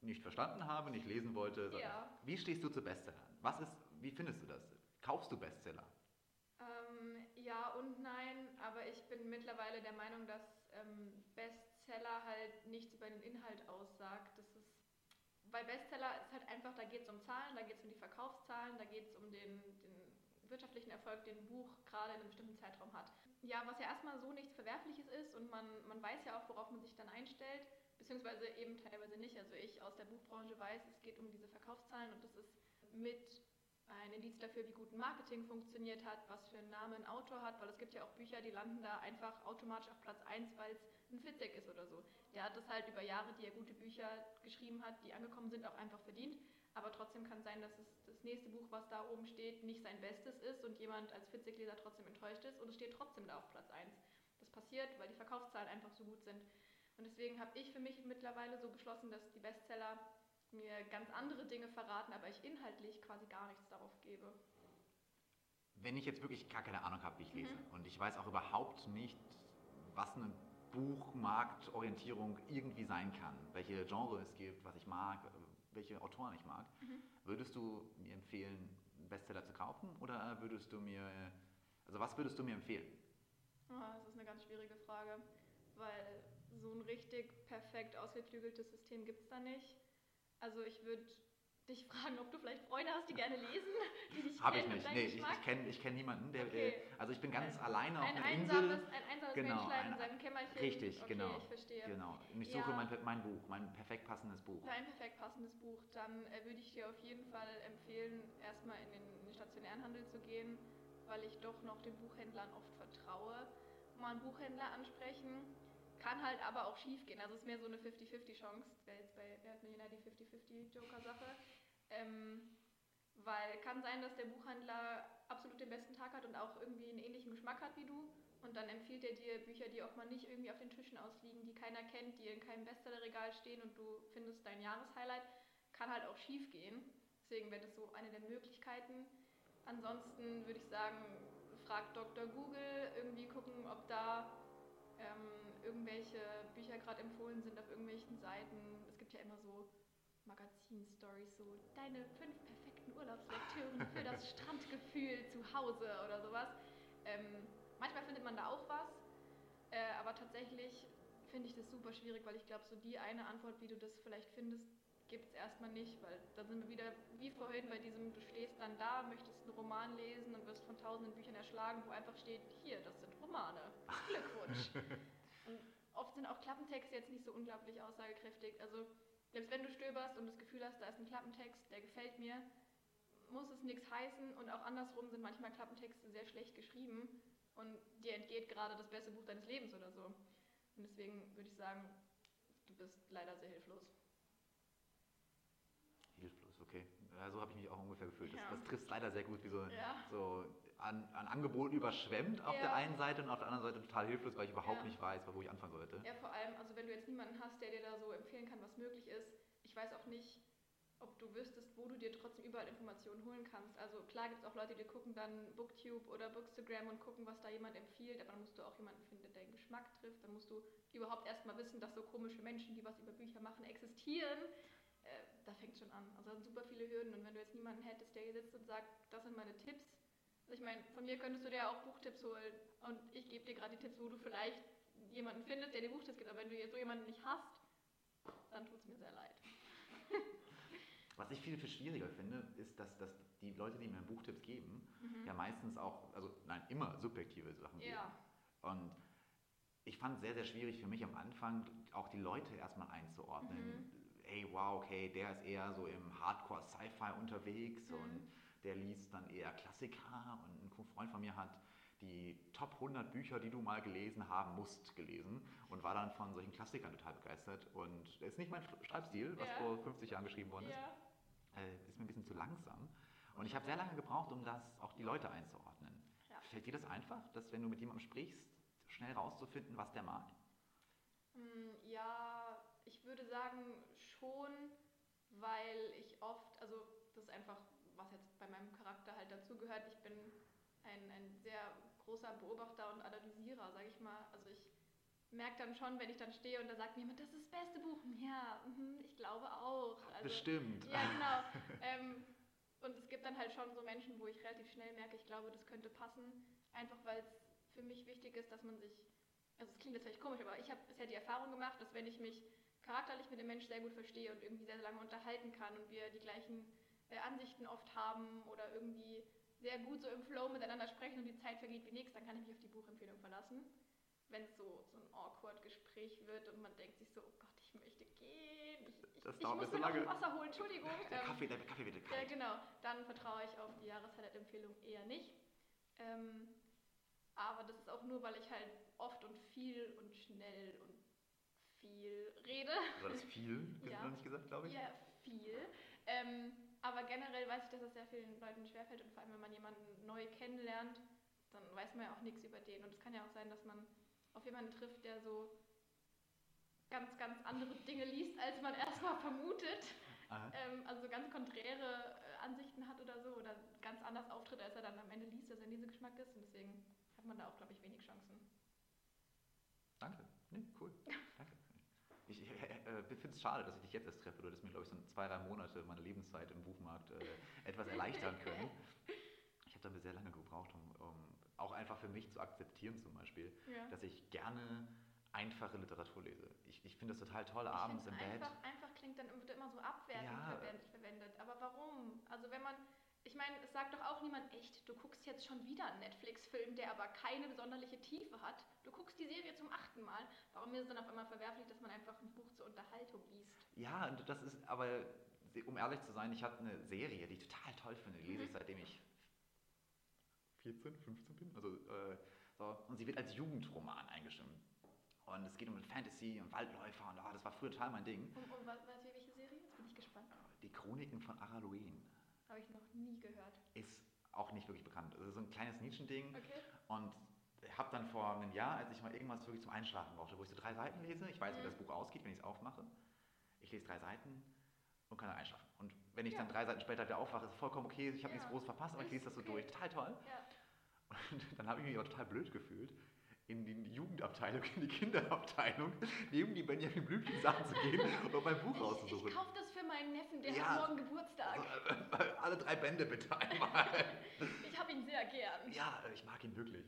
nicht verstanden habe, nicht lesen wollte. Ja. Wie stehst du zu Bestsellern? Was ist, wie findest du das? Kaufst du Bestseller? Ähm, ja und nein, aber ich bin mittlerweile der Meinung, dass ähm, Bestseller halt nichts über den Inhalt aussagt. Das bei Bestseller ist halt einfach, da geht es um Zahlen, da geht es um die Verkaufszahlen, da geht es um den, den wirtschaftlichen Erfolg, den ein Buch gerade in einem bestimmten Zeitraum hat. Ja, was ja erstmal so nichts Verwerfliches ist und man, man weiß ja auch, worauf man sich dann einstellt, beziehungsweise eben teilweise nicht. Also ich aus der Buchbranche weiß, es geht um diese Verkaufszahlen und das ist mit ein Indiz dafür, wie gut Marketing funktioniert hat, was für einen Namen ein Autor hat, weil es gibt ja auch Bücher, die landen da einfach automatisch auf Platz 1, weil es ein Fitzek ist oder so. Der hat das halt über Jahre, die er gute Bücher geschrieben hat, die angekommen sind, auch einfach verdient. Aber trotzdem kann sein, dass es das nächste Buch, was da oben steht, nicht sein Bestes ist und jemand als Fitzek-Leser trotzdem enttäuscht ist und es steht trotzdem da auf Platz 1. Das passiert, weil die Verkaufszahlen einfach so gut sind. Und deswegen habe ich für mich mittlerweile so beschlossen, dass die Bestseller mir ganz andere Dinge verraten, aber ich inhaltlich quasi gar nichts darauf gebe. Wenn ich jetzt wirklich gar keine Ahnung habe, wie ich Mhm. lese und ich weiß auch überhaupt nicht, was eine Buchmarktorientierung irgendwie sein kann, welche Genre es gibt, was ich mag, äh, welche Autoren ich mag, Mhm. würdest du mir empfehlen, einen Bestseller zu kaufen oder würdest du mir, also was würdest du mir empfehlen? Ah, das ist eine ganz schwierige Frage, weil so ein richtig perfekt ausgeklügeltes System gibt es da nicht. Also ich würde dich fragen, ob du vielleicht Freunde hast, die gerne lesen, die dich Habe ich nicht. Nee, ich, Geschmack. ich kenne ich kenn niemanden, der, Okay. äh, also ich bin ganz Ein- alleine auf ein einer einsames, Insel. ein einsames Genau, Menschlein in ein- seinem Kämmerchen. Richtig, okay, genau. ich verstehe. Genau. Und ich suche Ja. mein, mein Buch, mein perfekt passendes Buch. Für ein perfekt passendes Buch, dann äh, würde ich dir auf jeden Fall empfehlen, erstmal in den, in den stationären Handel zu gehen, weil ich doch noch den Buchhändlern oft vertraue. Mal einen Buchhändler ansprechen, kann halt aber auch schief gehen. Also es ist mehr so eine 50-50 Chance, wäre jetzt bei Wer hat Millionär die 50-50 Joker-Sache. Ähm, Weil kann sein, dass der Buchhändler absolut den besten Tag hat und auch irgendwie einen ähnlichen Geschmack hat wie du. Und dann empfiehlt er dir Bücher, die auch mal nicht irgendwie auf den Tischen ausliegen, die keiner kennt, die in keinem Bestsellerregal stehen und du findest dein Jahreshighlight. Kann halt auch schief gehen. Deswegen wäre das so eine der Möglichkeiten. Ansonsten würde ich sagen, frag Dr. Google, irgendwie gucken, ob da ähm, irgendwelche Bücher gerade empfohlen sind auf irgendwelchen Seiten. Es gibt ja immer so Magazin-Stories, so deine fünf perfekten Urlaubslektüren für das Strandgefühl zu Hause oder sowas. Ähm, manchmal findet man da auch was, äh, aber tatsächlich finde ich das super schwierig, weil ich glaube, so die eine Antwort, wie du das vielleicht findest, gibt es erstmal nicht, weil da sind wir wieder wie vorhin bei diesem, du stehst dann da, möchtest einen Roman lesen und wirst von tausenden Büchern erschlagen, wo einfach steht, hier, das sind Romane. Glückwunsch. und oft sind auch Klappentexte jetzt nicht so unglaublich aussagekräftig. Also selbst wenn du stöberst und das Gefühl hast, da ist ein Klappentext, der gefällt mir, muss es nichts heißen und auch andersrum sind manchmal Klappentexte sehr schlecht geschrieben und dir entgeht gerade das beste Buch deines Lebens oder so. Und deswegen würde ich sagen, du bist leider sehr. Hilflos, okay. Ja, so habe ich mich auch ungefähr gefühlt. Das, Ja. das trifft leider sehr gut, wie so, Ja. so an, an Angeboten überschwemmt auf der einen Seite und auf der anderen Seite total hilflos, weil ich überhaupt nicht weiß, wo ich anfangen sollte. Ja, vor allem, also wenn du jetzt niemanden hast, der dir da so empfehlen kann, was möglich ist, ich weiß auch nicht, ob du wüsstest, wo du dir trotzdem überall Informationen holen kannst. Also klar gibt es auch Leute, die gucken dann Booktube oder Bookstagram und gucken, was da jemand empfiehlt, aber dann musst du auch jemanden finden, der deinen Geschmack trifft. Dann musst du überhaupt erstmal wissen, dass so komische Menschen, die was über Bücher machen, existieren. Da fängt es schon an. Also da sind super viele Hürden und wenn du jetzt niemanden hättest, der hier sitzt und sagt, das sind meine Tipps, also ich meine, von mir könntest du dir ja auch Buchtipps holen und ich gebe dir gerade die Tipps, wo du vielleicht jemanden findest, der dir Buchtipps gibt. Aber wenn du jetzt so jemanden nicht hast, dann tut es mir sehr leid. Was ich viel, viel schwieriger finde, ist, dass, dass die Leute, die mir Buchtipps geben, ja meistens auch, also nein, immer subjektive Sachen geben. Ja. Und ich fand es sehr, sehr schwierig für mich am Anfang, auch die Leute erstmal einzuordnen. Hey, wow, okay, der ist eher so im Hardcore-Sci-Fi unterwegs Mhm. und der liest dann eher Klassiker und ein Freund von mir hat die Top 100 Bücher, die du mal gelesen haben musst, gelesen und war dann von solchen Klassikern total begeistert. Und das ist nicht mein Schreibstil, was Ja. vor 50 Jahren geschrieben worden ist Ja. äh, ist mir ein bisschen zu langsam. Und ich habe sehr lange gebraucht, um das auch die Leute einzuordnen. Ja. Fällt dir das einfach, dass wenn du mit jemandem sprichst, schnell rauszufinden, was der mag? Mm, Ja, ich würde sagen schon, weil ich oft, also das ist einfach, was jetzt bei meinem Charakter halt dazugehört, ich bin ein, ein sehr großer Beobachter und Analysierer, sage ich mal. Also ich merke dann schon, wenn ich dann stehe und da sagt mir jemand, das ist das beste Buch. Ja, mhm, ich glaube auch. Also, Bestimmt. Ja, genau. ähm, und es gibt dann halt schon so Menschen, wo ich relativ schnell merke, ich glaube, das könnte passen. Einfach weil es für mich wichtig ist, dass man sich, also es klingt jetzt vielleicht komisch, aber ich habe bisher die Erfahrung gemacht, dass wenn ich mich charakterlich mit dem Menschen sehr gut verstehe und irgendwie sehr lange unterhalten kann und wir die gleichen äh, Ansichten oft haben oder irgendwie sehr gut so im Flow miteinander sprechen und die Zeit vergeht wie nichts, dann kann ich mich auf die Buchempfehlung verlassen. Wenn es so, so ein awkward Gespräch wird und man denkt sich so, oh Gott, ich möchte gehen, ich, ich, Das ich muss mir mir noch lange. Wasser holen, Entschuldigung. Der Ähm, Kaffee, der Kaffee wird ja, kalt. genau. Dann vertraue ich auf die Jahreshighlight-Empfehlung eher nicht. Ähm, aber das ist auch nur, weil ich halt oft und viel und schnell und viel rede. War das viel? Ja. noch nicht gesagt, glaube ich? Ja, viel. Ähm, aber generell weiß ich, dass es sehr vielen Leuten schwerfällt und vor allem, wenn man jemanden neu kennenlernt, dann weiß man ja auch nichts über den. Und es kann ja auch sein, dass man auf jemanden trifft, der so ganz, ganz andere Dinge liest, als man erstmal vermutet. Ähm, also ganz konträre äh, Ansichten hat oder so oder ganz anders auftritt, als er dann am Ende liest, dass er in diesem Geschmack ist. Und deswegen hat man da auch, glaube ich, wenig Chancen. Danke. Nee, cool. Äh, finde es schade, dass ich dich jetzt erst treffe. Du hättest mir, glaube ich, so zwei, drei Monate meiner Lebenszeit im Buchmarkt äh, etwas erleichtern können. Ich habe da sehr lange gebraucht, um, um auch einfach für mich zu akzeptieren, zum Beispiel, Ja. dass ich gerne einfache Literatur lese. Ich, ich finde das total toll, Ich abends im find's Bett. Einfach, einfach klingt dann wird immer so abwertend Ja. verwendet. Aber warum? Also wenn man, ich meine, es sagt doch auch niemand, echt, du guckst jetzt schon wieder einen Netflix-Film, der aber keine besonderliche Tiefe hat. Du guckst die Serie zum achten Mal. Warum ist es dann auf einmal verwerflich, dass man einfach ein Buch zur Unterhaltung liest? Ja, und das ist aber, um ehrlich zu sein, ich habe eine Serie, die ich total toll finde. Die lese ich seitdem ich 14, 15 bin. Also, äh, so. Und sie wird als Jugendroman eingestimmt. Und es geht um Fantasy und Waldläufer und oh, das war früher total mein Ding. Um, um was, was, welche Serie? Jetzt bin ich gespannt. Die Chroniken von Araluen. Habe ich noch nie gehört. Ist auch nicht wirklich bekannt. Also so ein kleines Nischending. Okay. Und ich habe dann vor einem Jahr, als ich mal irgendwas wirklich zum Einschlafen brauchte, wo ich so drei Seiten lese, ich weiß, wie Mhm. das Buch ausgeht, wenn ich es aufmache. Ich lese drei Seiten und kann dann einschlafen. Und wenn ich Ja. dann drei Seiten später wieder aufwache, ist es vollkommen okay, ich habe Ja. nichts groß verpasst, aber ich lese das so okay. durch. Total toll. Ja. Und dann habe ich mich aber total blöd gefühlt, in die Jugendabteilung, in die Kinderabteilung, neben die Benjamin Blümchen Sachen zu gehen und mein Buch Ich, rauszusuchen. ich kaufe das für meinen Neffen, der Ja. hat morgen Geburtstag. Also, äh, alle drei Bände bitte einmal. Ich habe ihn sehr gern. ja, ich mag ihn wirklich.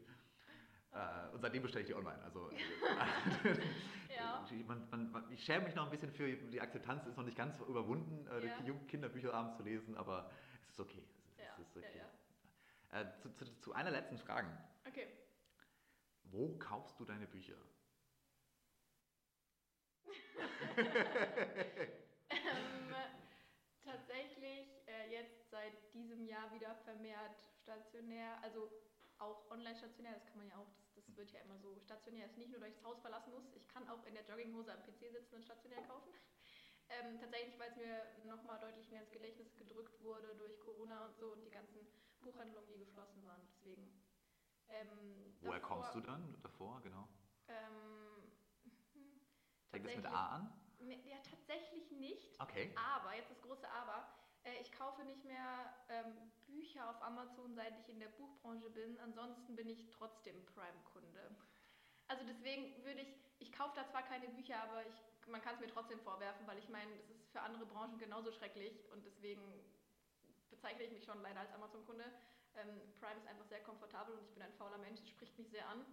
Äh, und seitdem bestelle ich die online. Also, Ja. die- man, man, man, ich schäme mich noch ein bisschen für die Akzeptanz, ist noch nicht ganz überwunden, äh, Ja. Kinderbücher abends zu lesen, aber es ist okay. Es ist, Ja, es ist okay. ja, Äh, zu, zu, zu einer letzten Frage. Okay. Wo kaufst du deine Bücher? ähm, tatsächlich äh, jetzt seit diesem Jahr wieder vermehrt stationär, also auch online stationär, das kann man ja auch, das, das wird ja immer so stationär, ist nicht nur, dass ich das Haus verlassen muss, ich kann auch in der Jogginghose am PC sitzen und stationär kaufen. Ähm, tatsächlich, weil es mir nochmal deutlich mehr ins Gedächtnis gedrückt wurde durch Corona und so und die ganzen Buchhandlungen, die geschlossen waren. Deswegen. Ähm, Woher davor- kommst du dann davor, genau? Ähm, hm, Fängt das mit A an? Ja, tatsächlich nicht. Okay. Aber, jetzt das große Aber, äh, ich kaufe nicht mehr ähm, Bücher auf Amazon, seit ich in der Buchbranche bin. Ansonsten bin ich trotzdem Prime-Kunde. Also deswegen würde ich, ich kaufe da zwar keine Bücher, aber ich, man kann es mir trotzdem vorwerfen, weil ich meine, das ist für andere Branchen genauso schrecklich und deswegen bezeichne ich mich schon leider als Amazon-Kunde. Ähm, Prime ist einfach sehr komfortabel und ich bin ein fauler Mensch, das spricht mich sehr an.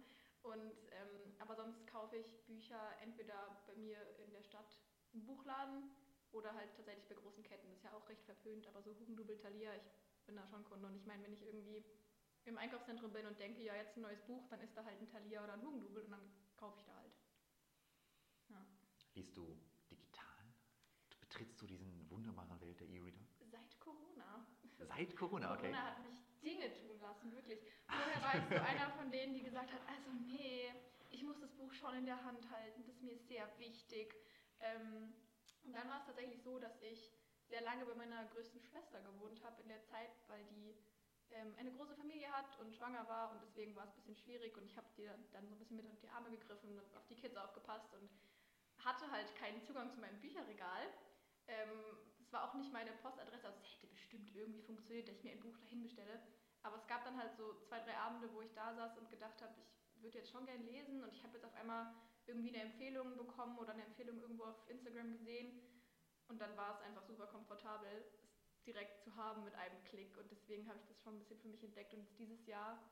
Und, ähm, aber sonst kaufe ich Bücher entweder bei mir in der Stadt im Buchladen oder halt tatsächlich bei großen Ketten. Das ist ja auch recht verpönt, aber so Hugendubel, Thalia, ich bin da schon Kunde. Und ich meine, wenn ich irgendwie im Einkaufszentrum bin und denke, ja, jetzt ein neues Buch, dann ist da halt ein Thalia oder ein Hugendubel und dann kaufe ich da halt. Ja. Liest du digital? Betrittst du diesen wunderbaren Welt der E-Reader? Seit Corona. Seit Corona, okay. Corona hat mich Dinge tun lassen, wirklich. Vorher war ich so einer von denen, die gesagt hat, also nee, ich muss das Buch schon in der Hand halten, das ist mir sehr wichtig. Ähm, und dann war es tatsächlich so, dass ich sehr lange bei meiner größten Schwester gewohnt habe in der Zeit, weil die ähm, eine große Familie hat und schwanger war und deswegen war es ein bisschen schwierig und ich habe dir dann so ein bisschen mit unter die Arme gegriffen und auf die Kids aufgepasst und hatte halt keinen Zugang zu meinem Bücherregal. Ähm, es war auch nicht meine Postadresse, also es hätte bestimmt irgendwie funktioniert, dass ich mir ein Buch dahin bestelle. Aber es gab dann halt so zwei, drei Abende, wo ich da saß und gedacht habe, ich würde jetzt schon gern lesen und ich habe jetzt auf einmal irgendwie eine Empfehlung bekommen oder eine Empfehlung irgendwo auf Instagram gesehen und dann war es einfach super komfortabel, es direkt zu haben mit einem Klick und deswegen habe ich das schon ein bisschen für mich entdeckt und dieses Jahr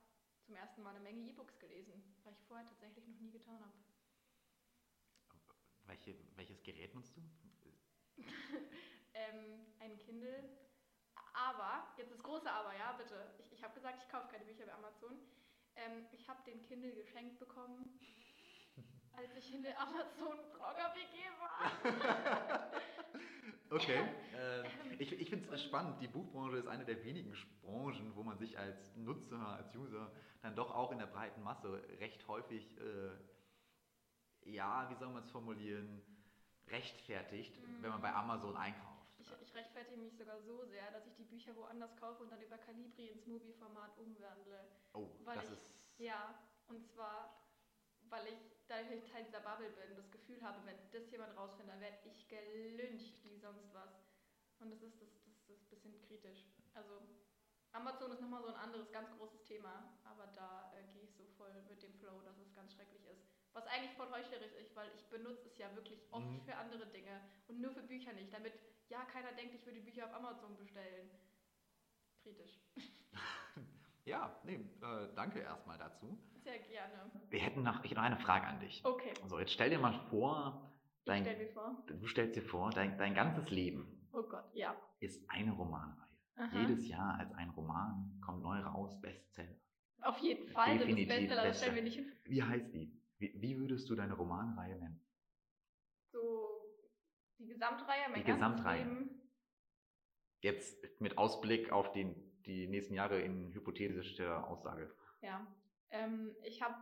zum ersten Mal eine Menge E-Books gelesen, weil ich vorher tatsächlich noch nie getan habe. Welche, welches Gerät nutzt du? ähm, ein Kindle. Aber, jetzt das große Aber, ja, bitte. Ich, ich habe gesagt, ich kaufe keine Bücher bei Amazon. Ähm, ich habe den Kindle geschenkt bekommen, als ich in der Amazon-Blogger-WG war. Okay. Äh, ich ich finde es spannend. Die Buchbranche ist eine der wenigen Branchen, wo man sich als Nutzer, als User dann doch auch in der breiten Masse recht häufig, äh, ja, wie soll man es formulieren, rechtfertigt, wenn man bei Amazon einkauft. Ich, ich rechtfertige mich sogar so sehr, dass ich die Bücher woanders kaufe und dann über Calibri ins Movie-Format umwandle. oh, weil das ich- ist. Ja, und zwar, weil ich, dadurch dass ich Teil dieser Bubble bin, das Gefühl habe, wenn das jemand rausfindet, dann werde ich gelyncht wie sonst was. Und das ist, das, das ist ein bisschen kritisch. Also, Amazon ist nochmal so ein anderes, ganz großes Thema, aber da äh, gehe ich so voll mit dem Flow, dass es ganz schrecklich. Was eigentlich voll heuchlerisch ist, weil ich benutze es ja wirklich oft Mhm. für andere Dinge und nur für Bücher nicht, damit ja keiner denkt, ich würde Bücher auf Amazon bestellen. Kritisch. Ja, nee, äh, danke erstmal dazu. Sehr gerne. Wir hätten noch, ich hätte noch eine Frage an dich. Okay, So, jetzt stell dir mal vor, dein, mir vor. du stellst dir vor, dein, dein ganzes Leben Oh Gott, ja. ist eine Romanreihe. Aha. Jedes Jahr als ein Roman kommt neu raus, Bestseller. Auf jeden Fall, das Definitiv Beste, das stellen wir nicht hin. Wie heißt die? Wie, wie würdest du deine Romanreihe nennen? So, die Gesamtreihe, mein Die Gesamtreihe. Leben. Jetzt mit Ausblick auf den, die nächsten Jahre in hypothetischer Aussage. Ja. Ähm, ich habe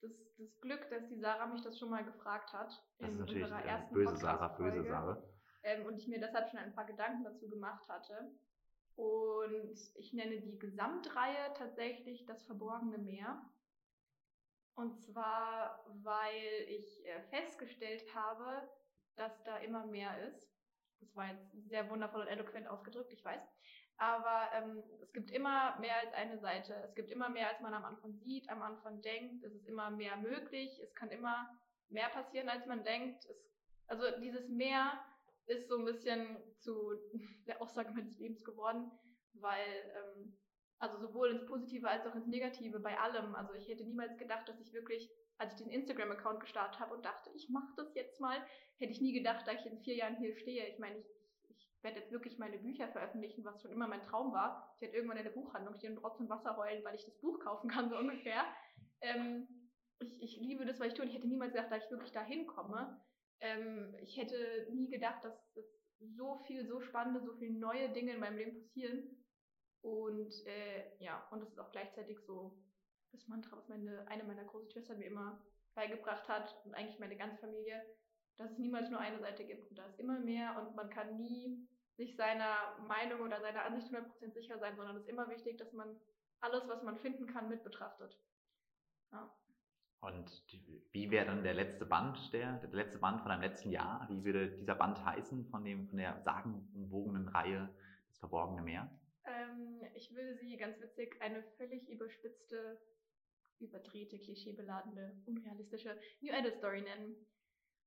das, das Glück, dass die Sarah mich das schon mal gefragt hat. Das in ist natürlich unserer äh, böse Sarah, böse Sarah. Ähm, und ich mir deshalb schon ein paar Gedanken dazu gemacht hatte. Und ich nenne die Gesamtreihe tatsächlich das verborgene Meer. Und zwar, weil ich äh, festgestellt habe, dass da immer mehr ist. Das war jetzt sehr wundervoll und eloquent ausgedrückt, ich weiß. Aber ähm, es gibt immer mehr als eine Seite. Es gibt immer mehr, als man am Anfang sieht, am Anfang denkt. Es ist immer mehr möglich. Es kann immer mehr passieren, als man denkt. Es, also dieses Mehr ist so ein bisschen zu der Aussage meines Lebens geworden, weil ähm, also sowohl ins Positive als auch ins Negative bei allem. Also ich hätte niemals gedacht, dass ich wirklich, als ich den Instagram-Account gestartet habe und dachte, ich mache das jetzt mal, hätte ich nie gedacht, dass ich in vier Jahren hier stehe. Ich meine, ich, ich werde jetzt wirklich meine Bücher veröffentlichen, was schon immer mein Traum war. Ich werde irgendwann in der Buchhandlung stehen und trotzdem Wasser heulen, weil ich das Buch kaufen kann, so ungefähr. Ähm, ich, ich liebe das, was ich tue. Und ich hätte niemals gedacht, dass ich wirklich da hinkomme. Ähm, ich hätte nie gedacht, dass, dass so viel, so spannende, so viele neue Dinge in meinem Leben passieren. Und äh, ja, und das ist auch gleichzeitig so das Mantra, was meine, eine meiner großen Schwestern mir immer beigebracht hat und eigentlich meine ganze Familie, dass es niemals nur eine Seite gibt und da ist immer mehr und man kann nie sich seiner Meinung oder seiner Ansicht 100% sicher sein, sondern es ist immer wichtig, dass man alles, was man finden kann, mit betrachtet. Ja. Und wie wäre dann der letzte Band, der, der letzte Band von einem letzten Jahr? Wie würde dieser Band heißen von, dem, von der sagenumwogenen Reihe Das verborgene Meer? Ähm, ich würde sie ganz witzig eine völlig überspitzte, überdrehte, klischeebeladene, unrealistische New Edit Story nennen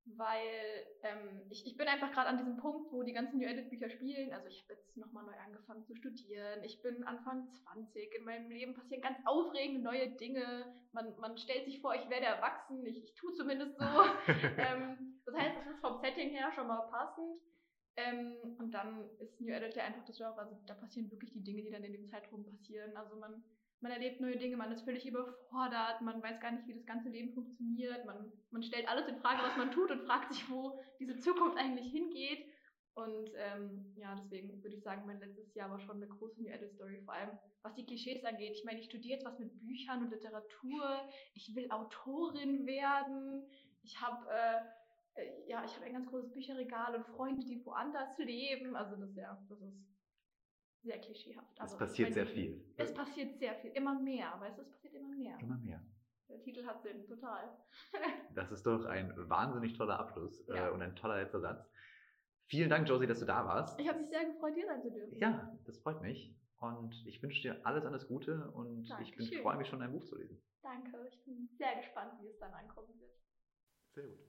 weil ähm, ich, ich bin einfach gerade an diesem Punkt, wo die ganzen New Edit Bücher spielen. Also ich habe jetzt nochmal neu angefangen zu studieren. Ich bin Anfang 20. In meinem Leben passieren ganz aufregende neue Dinge. Man, man stellt sich vor, ich werde erwachsen. Ich, ich tue zumindest so. ähm, das heißt, es ist vom Setting her schon mal passend. Ähm, und dann ist New Edit ja einfach das Genre. Also da passieren wirklich die Dinge, die dann in dem Zeitraum passieren. Also man man erlebt neue Dinge, man ist völlig überfordert, man weiß gar nicht, wie das ganze Leben funktioniert, man, man stellt alles in Frage, was man tut und fragt sich, wo diese Zukunft eigentlich hingeht. Und ähm, ja, deswegen würde ich sagen, mein letztes Jahr war schon eine große New Edit Story, vor allem was die Klischees angeht. Ich meine, ich studiere jetzt was mit Büchern und Literatur, ich will Autorin werden, ich habe äh, ja, ich habe ein ganz großes Bücherregal und Freunde, die woanders leben. Also das ja, das ist sehr klischeehaft. es passiert meine, sehr viel. Es passiert sehr viel, immer mehr, weißt du, es passiert immer mehr. Immer mehr. Der Titel hat Sinn, total. das ist doch ein wahnsinnig toller Abschluss äh, ja. äh, und ein toller letzter Satz. Vielen Dank, Josie, dass du da warst. Ich habe mich sehr gefreut, hier sein zu dürfen. Ja, das freut mich. Und ich wünsche dir alles, alles Gute und Dankeschön. ich freue mich schon, dein Buch zu lesen. Danke, ich bin sehr gespannt, wie es dann ankommen wird. Sehr gut.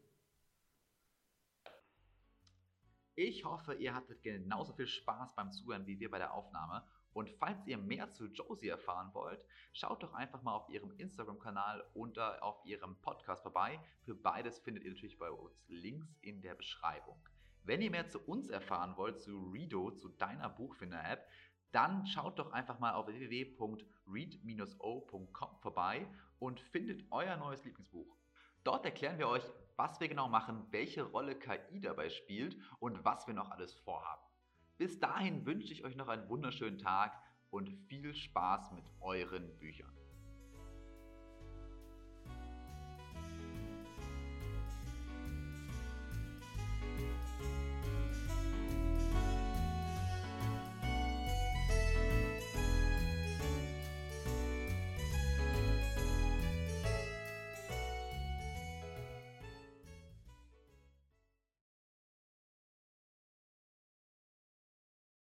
Ich hoffe, ihr hattet genauso viel Spaß beim Zuhören wie wir bei der Aufnahme. Und falls ihr mehr zu Josie erfahren wollt, schaut doch einfach mal auf ihrem Instagram-Kanal oder auf ihrem Podcast vorbei. Für beides findet ihr natürlich bei uns Links in der Beschreibung. Wenn ihr mehr zu uns erfahren wollt, zu Redo, zu deiner Buchfinder-App, dann schaut doch einfach mal auf www.read-o.com vorbei und findet euer neues Lieblingsbuch. Dort erklären wir euch, was wir genau machen, welche Rolle KI dabei spielt und was wir noch alles vorhaben. Bis dahin wünsche ich euch noch einen wunderschönen Tag und viel Spaß mit euren Büchern.